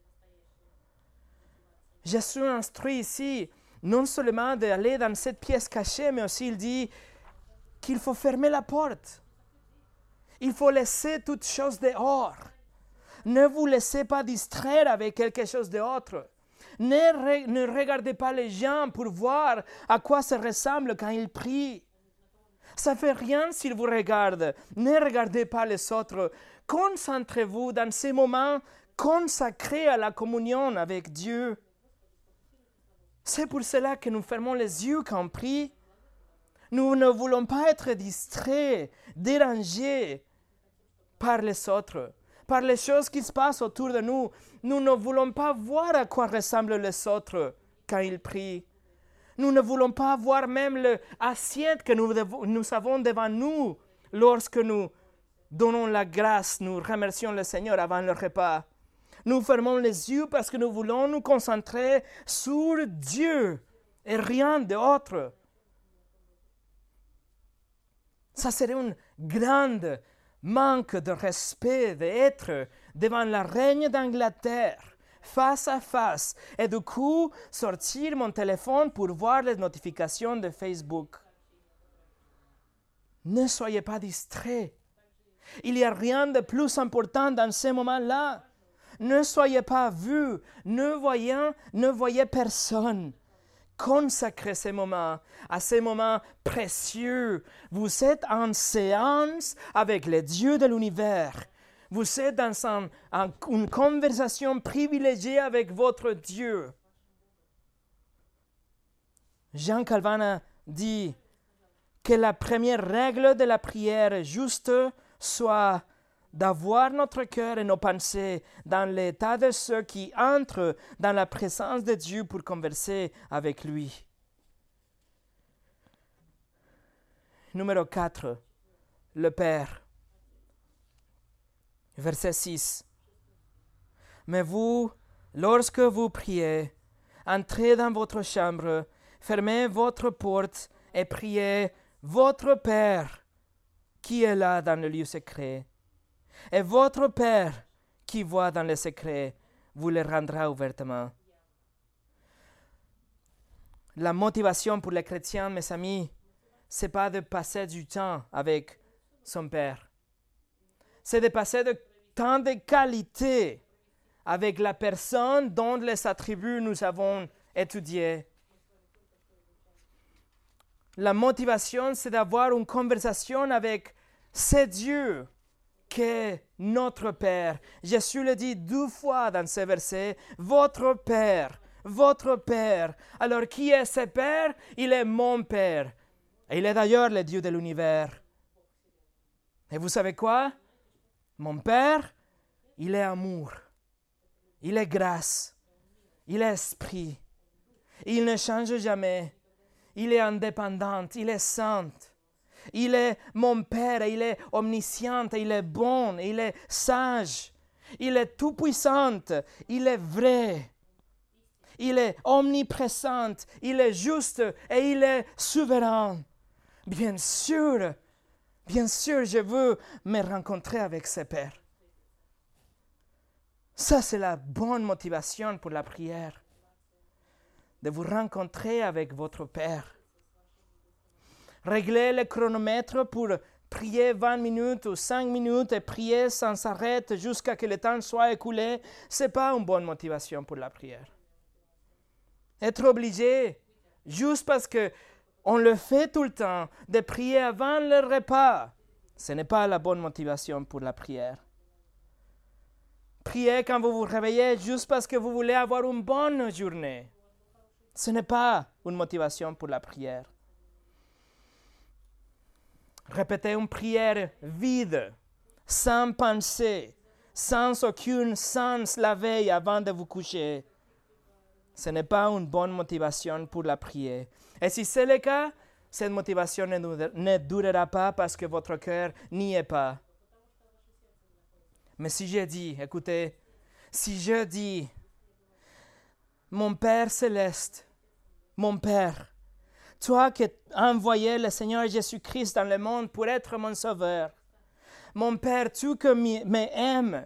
Speaker 1: Je suis instruit ici non seulement d'aller dans cette pièce cachée, mais aussi il dit qu'il faut fermer la porte. Il faut laisser toute chose dehors. Ne vous laissez pas distraire avec quelque chose d'autre. Ne, regardez pas les gens pour voir à quoi ça ressemble quand ils prient. Ça ne fait rien s'ils vous regardent. Ne regardez pas les autres. Concentrez-vous dans ces moments consacrés à la communion avec Dieu. C'est pour cela que nous fermons les yeux quand on prie. Nous ne voulons pas être distraits, dérangés par les autres par les choses qui se passent autour de nous. Nous ne voulons pas voir à quoi ressemblent les autres quand ils prient. Nous ne voulons pas voir même l'assiette que nous, nous avons devant nous lorsque nous donnons la grâce, nous remercions le Seigneur avant le repas. Nous fermons les yeux parce que nous voulons nous concentrer sur Dieu et rien d'autre. Ça serait une grande manque de respect d'être devant la reine d'Angleterre face à face et du coup sortir mon téléphone pour voir les notifications de Facebook. Ne soyez pas distraits. Il n'y a rien de plus important dans ces moments-là. Ne soyez pas vus, ne voyez, ne voyez personne. Consacrez ces moments à ces moments précieux. Vous êtes en séance avec les dieux de l'univers. Vous êtes dans une conversation privilégiée avec votre Dieu. Jean Calvin dit que la première règle de la prière juste soit d'avoir notre cœur et nos pensées dans l'état de ceux qui entrent dans la présence de Dieu pour converser avec lui. Numéro 4. Le Père. Verset 6. Mais vous, lorsque vous priez, entrez dans votre chambre, fermez votre porte et priez votre Père qui est là dans le lieu secret et votre Père qui voit dans le secret vous le rendra ouvertement. La motivation pour les chrétiens, mes amis, c'est pas de passer du temps avec son Père. C'est de passer de temps de qualité avec la personne dont les attributs nous avons étudiés. La motivation, c'est d'avoir une conversation avec ce Dieu que notre Père. Jésus le dit deux fois dans ce verset, votre Père, votre Père. Alors qui est ce Père? Il est mon Père. Et il est d'ailleurs le Dieu de l'univers. Et vous savez quoi? Mon Père, il est amour. Il est grâce. Il est esprit. Il ne change jamais. Il est indépendant. Il est saint. Il est mon Père, il est omniscient, il est bon, il est sage, il est tout-puissant, il est vrai. Il est omniprésent, il est juste et il est souverain. Bien sûr, bien sûr, je veux me rencontrer avec ce Père. Ça, c'est la bonne motivation pour la prière, de vous rencontrer avec votre Père régler le chronomètre pour prier 20 minutes ou 5 minutes et prier sans arrêt jusqu'à ce que le temps soit écoulé, ce n'est pas une bonne motivation pour la prière. Être obligé, juste parce que on le fait tout le temps, de prier avant le repas, ce n'est pas la bonne motivation pour la prière. priez quand vous vous réveillez juste parce que vous voulez avoir une bonne journée. Ce n'est pas une motivation pour la prière. Répétez une prière vide, sans pensée, sans aucun sens la veille avant de vous coucher. Ce n'est pas une bonne motivation pour la prière. Et si c'est le cas, cette motivation ne durera pas parce que votre cœur n'y est pas. Mais si je dis, écoutez, si je dis, mon Père céleste, mon Père, toi qui as le Seigneur Jésus-Christ dans le monde pour être mon sauveur, mon Père, tu que m'aimes,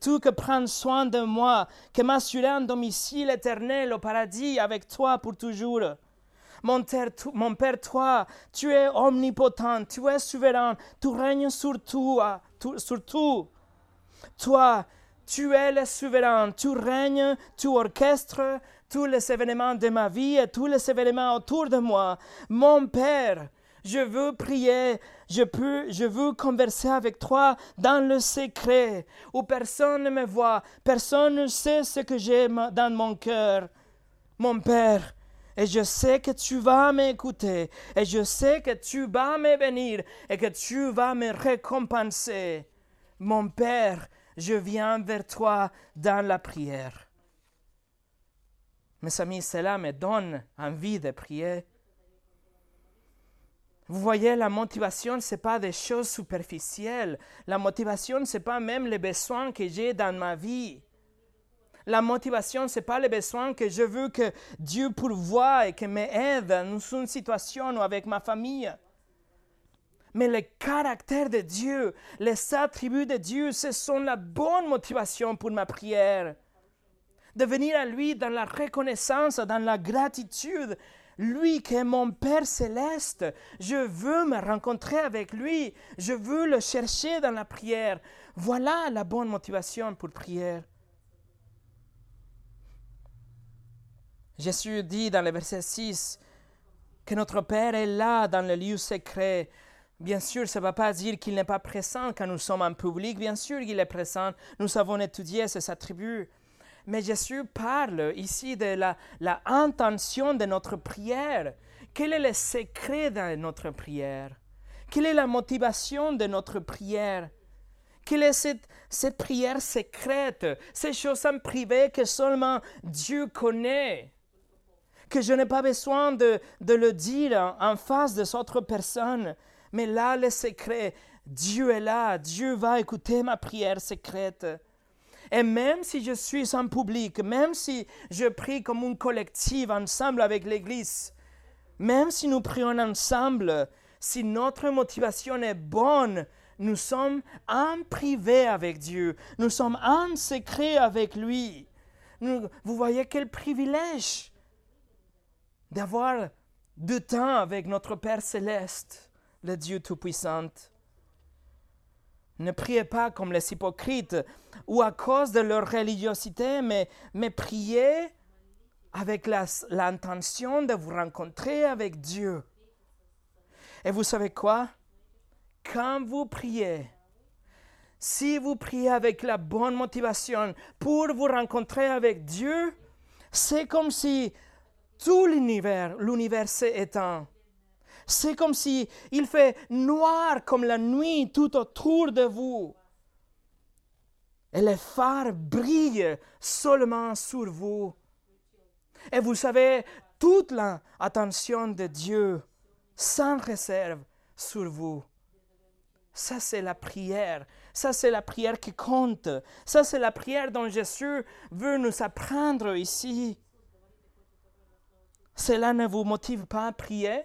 Speaker 1: tu que prends soin de moi, que m'assurer un domicile éternel au paradis avec toi pour toujours. Mon, mon, Père, toi, tu es omnipotent, tu es souverain, tu règnes sur tout, sur tout. Toi, tu es le souverain, tu règnes, tu orchestres tous les événements de ma vie et tous les événements autour de moi. Mon Père, je veux prier, je peux, je veux converser avec toi dans le secret, où personne ne me voit, personne ne sait ce que j'ai dans mon cœur. Mon Père, et je sais que tu vas m'écouter, et je sais que tu vas me bénir, et que tu vas me récompenser. Mon Père, je viens vers toi dans la prière. Mes amis, cela me donne envie de prier. Vous voyez, la motivation, ce n'est pas des choses superficielles. La motivation, ce n'est pas même les besoins que j'ai dans ma vie. La motivation, ce n'est pas les besoins que je veux que Dieu pourvoie et que m'aide dans une situation ou avec ma famille. Mais le caractère de Dieu, les attributs de Dieu, ce sont la bonne motivation pour ma prière. De venir à lui dans la reconnaissance, dans la gratitude. Lui qui est mon Père céleste, je veux me rencontrer avec lui. Je veux le chercher dans la prière. Voilà la bonne motivation pour prière. Jésus dit dans le verset 6 que notre Père est là dans le lieu secret Bien sûr, ça ne va pas dire qu'il n'est pas présent quand nous sommes en public. Bien sûr qu'il est présent. Nous avons étudié ses attributs. Mais Jésus parle ici de la, la intention de notre prière. Quel est le secret de notre prière? Quelle est la motivation de notre prière? Quelle est cette, cette prière secrète, ces choses en que seulement Dieu connaît? Que je n'ai pas besoin de, de le dire en, en face de autres personnes, mais là, le secret, Dieu est là, Dieu va écouter ma prière secrète. Et même si je suis en public, même si je prie comme une collective ensemble avec l'Église, même si nous prions ensemble, si notre motivation est bonne, nous sommes en privé avec Dieu, nous sommes en secret avec lui. vous voyez quel privilège d'avoir du temps avec notre Père céleste le Dieu Tout-Puissant. Ne priez pas comme les hypocrites ou à cause de leur religiosité, mais, mais priez avec l'intention de vous rencontrer avec Dieu. Et vous savez quoi? Quand vous priez, si vous priez avec la bonne motivation pour vous rencontrer avec Dieu, c'est comme si tout l'univers, l'univers s'est éteint. C'est comme si il fait noir comme la nuit tout autour de vous. Et les phares brillent seulement sur vous. Et vous savez, toute l'attention de Dieu, sans réserve, sur vous. Ça, c'est la prière. Ça, c'est la prière qui compte. Ça, c'est la prière dont Jésus veut nous apprendre ici. Cela ne vous motive pas à prier?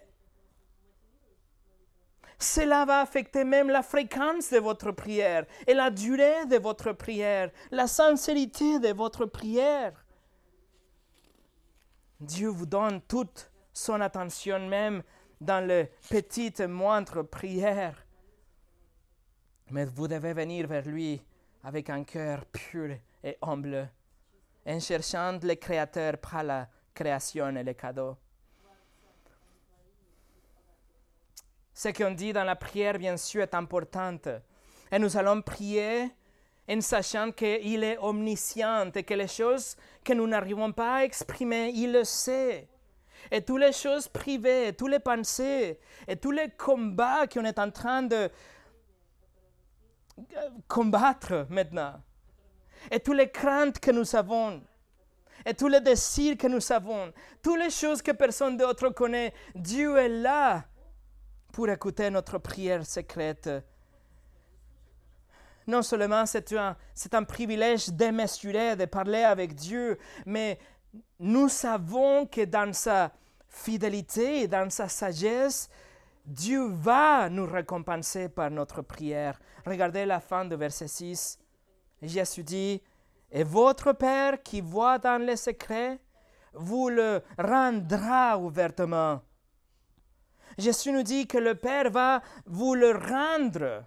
Speaker 1: Cela va affecter même la fréquence de votre prière et la durée de votre prière, la sincérité de votre prière. Dieu vous donne toute son attention même dans les petites moindres prières. Mais vous devez venir vers lui avec un cœur pur et humble, en cherchant le Créateur par la création et les cadeaux. Ce qu'on dit dans la prière, bien sûr, est important. Et nous allons prier en sachant qu'il est omniscient et que les choses que nous n'arrivons pas à exprimer, il le sait. Et toutes les choses privées, tous les pensées, et tous les combats qu'on est en train de combattre maintenant, et toutes les craintes que nous avons, et tous les désirs que nous avons, toutes les choses que personne d'autre connaît, Dieu est là pour écouter notre prière secrète. Non seulement c'est un, c'est un privilège démesuré de parler avec Dieu, mais nous savons que dans sa fidélité et dans sa sagesse, Dieu va nous récompenser par notre prière. Regardez la fin de verset 6. Jésus dit, et votre Père qui voit dans les secrets, vous le rendra ouvertement. Jésus nous dit que le Père va vous le rendre.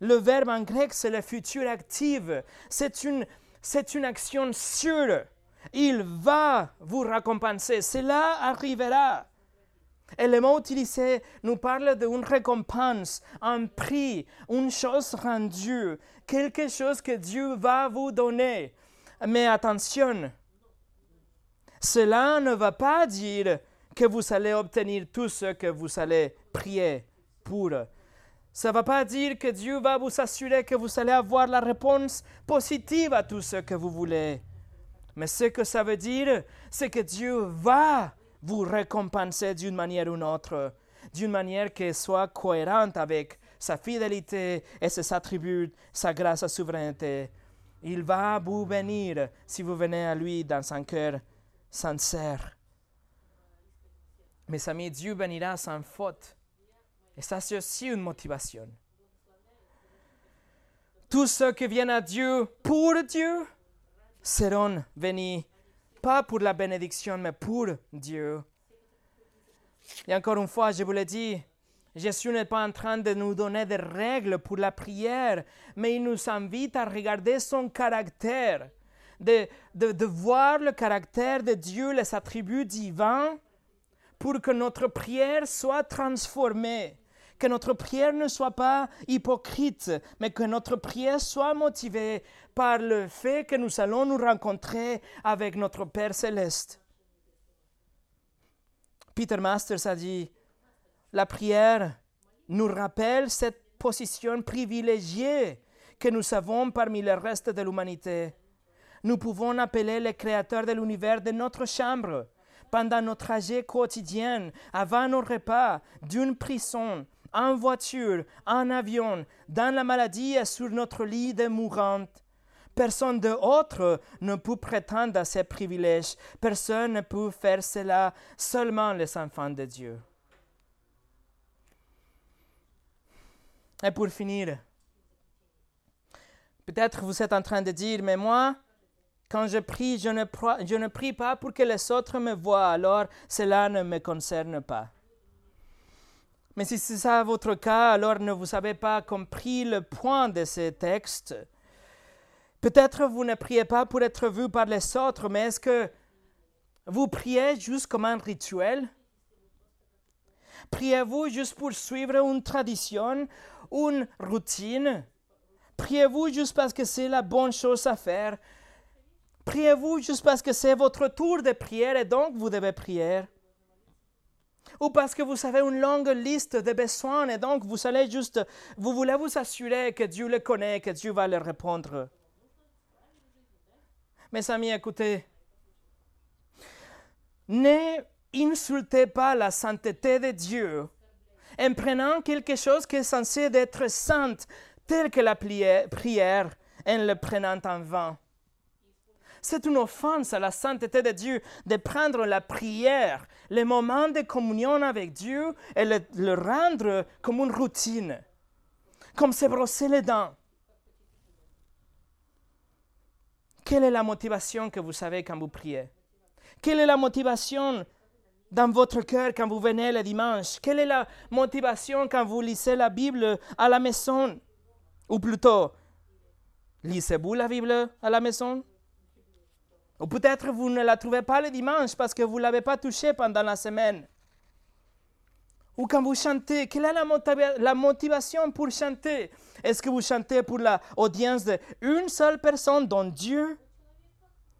Speaker 1: Le verbe en grec, c'est le futur actif. C'est une, c'est une action sûre. Il va vous récompenser. Cela arrivera. Et le mot utilisé nous parle d'une récompense, un prix, une chose rendue, quelque chose que Dieu va vous donner. Mais attention, cela ne va pas dire que vous allez obtenir tout ce que vous allez prier pour. Ça ne va pas dire que Dieu va vous assurer que vous allez avoir la réponse positive à tout ce que vous voulez. Mais ce que ça veut dire, c'est que Dieu va vous récompenser d'une manière ou d'une autre, d'une manière qui soit cohérente avec sa fidélité et ses attributs, sa grâce, sa souveraineté. Il va vous bénir si vous venez à lui dans un cœur sincère. Mes amis, Dieu bénira sans faute. Et ça, c'est aussi une motivation. Tous ceux qui viennent à Dieu pour Dieu seront bénis, pas pour la bénédiction, mais pour Dieu. Et encore une fois, je vous l'ai dit, Jésus n'est pas en train de nous donner des règles pour la prière, mais il nous invite à regarder son caractère, de, de voir le caractère de Dieu, les attributs divins, pour que notre prière soit transformée que notre prière ne soit pas hypocrite, mais que notre prière soit motivée par le fait que nous allons nous rencontrer avec notre Père céleste. Peter Masters a dit, la prière nous rappelle cette position privilégiée que nous avons parmi le reste de l'humanité. Nous pouvons appeler le Créateur de l'univers de notre chambre, pendant nos trajets quotidiens, avant nos repas, d'une prison, en voiture, en avion, dans la maladie et sur notre lit de mourante. Personne d'autre ne peut prétendre à ces privilèges. Personne ne peut faire cela, seulement les enfants de Dieu. Et pour finir, peut-être vous êtes en train de dire, mais moi, quand je prie, je ne, prie pas pour que les autres me voient, alors cela ne me concerne pas. Mais si c'est ça votre cas, alors ne vous avez pas compris le point de ce texte. Peut-être vous ne priez pas pour être vu par les autres, mais est-ce que vous priez juste comme un rituel? Priez-vous juste pour suivre une tradition, une routine? Priez-vous juste parce que c'est la bonne chose à faire? Priez-vous juste parce que c'est votre tour de prière et donc vous devez prier? ou parce que vous avez une longue liste de besoins et donc vous allez juste, vous voulez vous assurer que Dieu le connaît, que Dieu va leur répondre. Mes amis, écoutez, ne insultez pas la sainteté de Dieu en prenant quelque chose qui est censé être sainte, tel que la prière, en le prenant en vain. C'est une offense à la sainteté de Dieu de prendre la prière, le moment de communion avec Dieu et le, le rendre comme une routine, comme se brosser les dents. Quelle est la motivation que vous savez quand vous priez? Quelle est la motivation dans votre cœur quand vous venez le dimanche? Quelle est la motivation quand vous lisez la Bible à la maison? Ou plutôt, lisez-vous la Bible à la maison? Ou peut-être vous ne la trouvez pas le dimanche parce que vous ne l'avez pas touchée pendant la semaine. Ou quand vous chantez, quelle est la, la motivation pour chanter? Est-ce que vous chantez pour l'audience d'une seule personne, dont Dieu?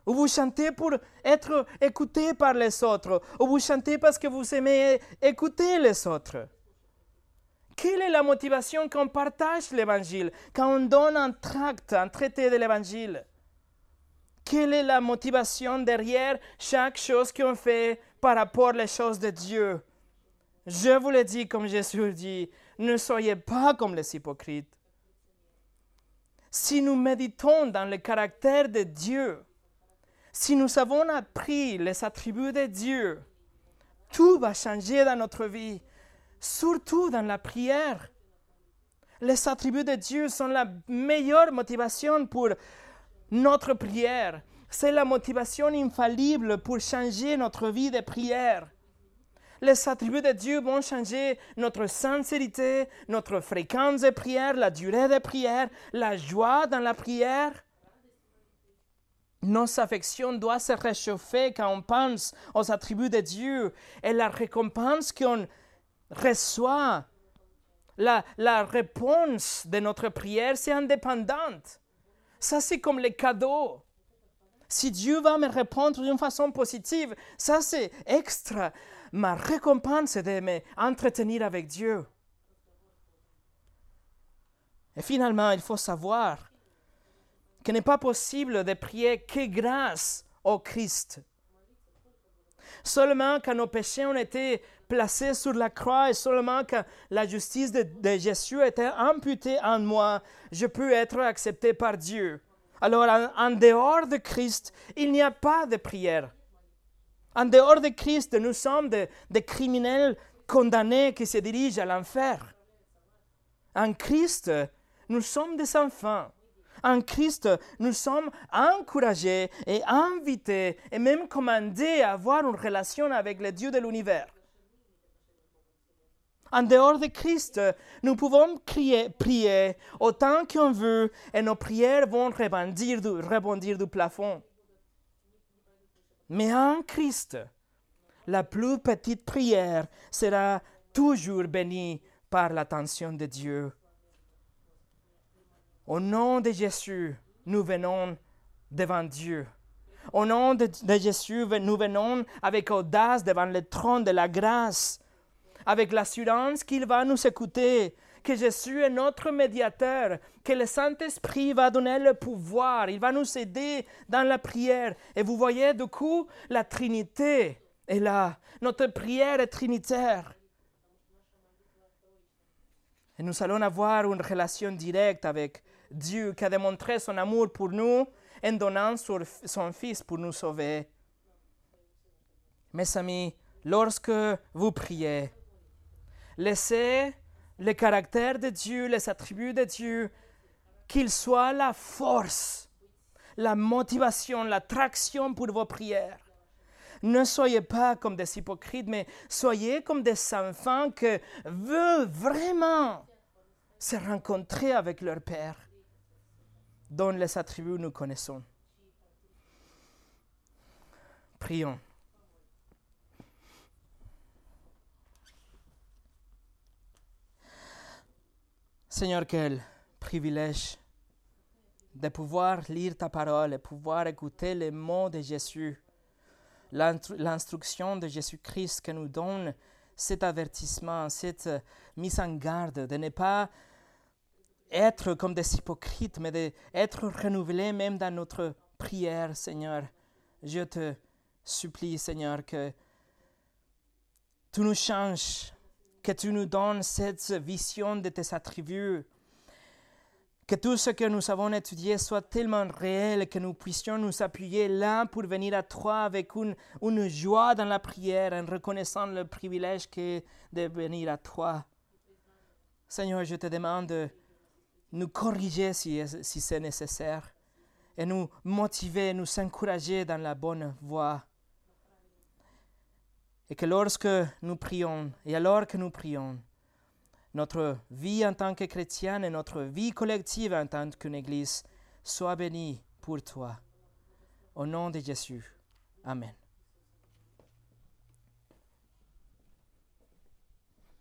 Speaker 1: Ou vous chantez pour être écouté par les autres? Ou vous chantez parce que vous aimez écouter les autres? Quelle est la motivation quand on partage l'évangile, quand on donne un tract, un traité de l'évangile? Quelle est la motivation derrière chaque chose qu'on fait par rapport aux choses de Dieu? Je vous le dis comme Jésus dit, ne soyez pas comme les hypocrites. Si nous méditons dans le caractère de Dieu, si nous avons appris les attributs de Dieu, tout va changer dans notre vie surtout dans la prière. Les attributs de Dieu sont la meilleure motivation pour notre prière. C'est la motivation infaillible pour changer notre vie de prière. Les attributs de Dieu vont changer notre sincérité, notre fréquence de prière, la durée de prière, la joie dans la prière. Nos affections doivent se réchauffer quand on pense aux attributs de Dieu et la récompense qu'on reçoit la, la réponse de notre prière, c'est indépendante. Ça, c'est comme les cadeaux. Si Dieu va me répondre d'une façon positive, ça, c'est extra. Ma récompense est de m'entretenir avec Dieu. Et finalement, il faut savoir qu'il n'est pas possible de prier que grâce au Christ. Seulement quand nos péchés ont été placé sur la croix et seulement que la justice de, Jésus était imputée en moi, je peux être accepté par Dieu. Alors en, dehors de Christ, il n'y a pas de prière. En dehors de Christ, nous sommes des, des criminels condamnés qui se dirigent à l'enfer. En Christ, nous sommes des enfants. En Christ, nous sommes encouragés et invités et même commandés à avoir une relation avec le Dieu de l'univers. En dehors de Christ, nous pouvons crier, prier autant qu'on veut et nos prières vont rebondir du, rebondir du plafond. Mais en Christ, la plus petite prière sera toujours bénie par l'attention de Dieu. Au nom de Jésus, nous venons devant Dieu. Au nom de, Jésus, nous venons avec audace devant le trône de la grâce avec l'assurance qu'il va nous écouter, que Jésus est notre médiateur, que le Saint-Esprit va donner le pouvoir, il va nous aider dans la prière. Et vous voyez, du coup, la Trinité est là. Notre prière est trinitaire. Et nous allons avoir une relation directe avec Dieu qui a démontré son amour pour nous en donnant son Fils pour nous sauver. Mes amis, lorsque vous priez, Laissez le caractère de Dieu, les attributs de Dieu, qu'ils soient la force, la motivation, l'attraction pour vos prières. Ne soyez pas comme des hypocrites, mais soyez comme des enfants qui veulent vraiment se rencontrer avec leur Père, dont les attributs nous connaissons. Prions. Seigneur, quel privilège de pouvoir lire ta parole et pouvoir écouter les mots de Jésus, l'instruction de Jésus-Christ que nous donne cet avertissement, cette mise en garde de ne pas être comme des hypocrites, mais d'être renouvelés même dans notre prière, Seigneur. Je te supplie, Seigneur, que tu nous changes que tu nous donnes cette vision de tes attributs, que tout ce que nous avons étudié soit tellement réel que nous puissions nous appuyer là pour venir à toi avec une, une joie dans la prière en reconnaissant le privilège que de venir à toi. Seigneur, je te demande de nous corriger si, si c'est nécessaire et nous motiver, nous encourager dans la bonne voie. Et que lorsque nous prions, et alors que nous prions, notre vie en tant que chrétienne et notre vie collective en tant qu'une Église soit bénie pour toi. Au nom de Jésus. Amen.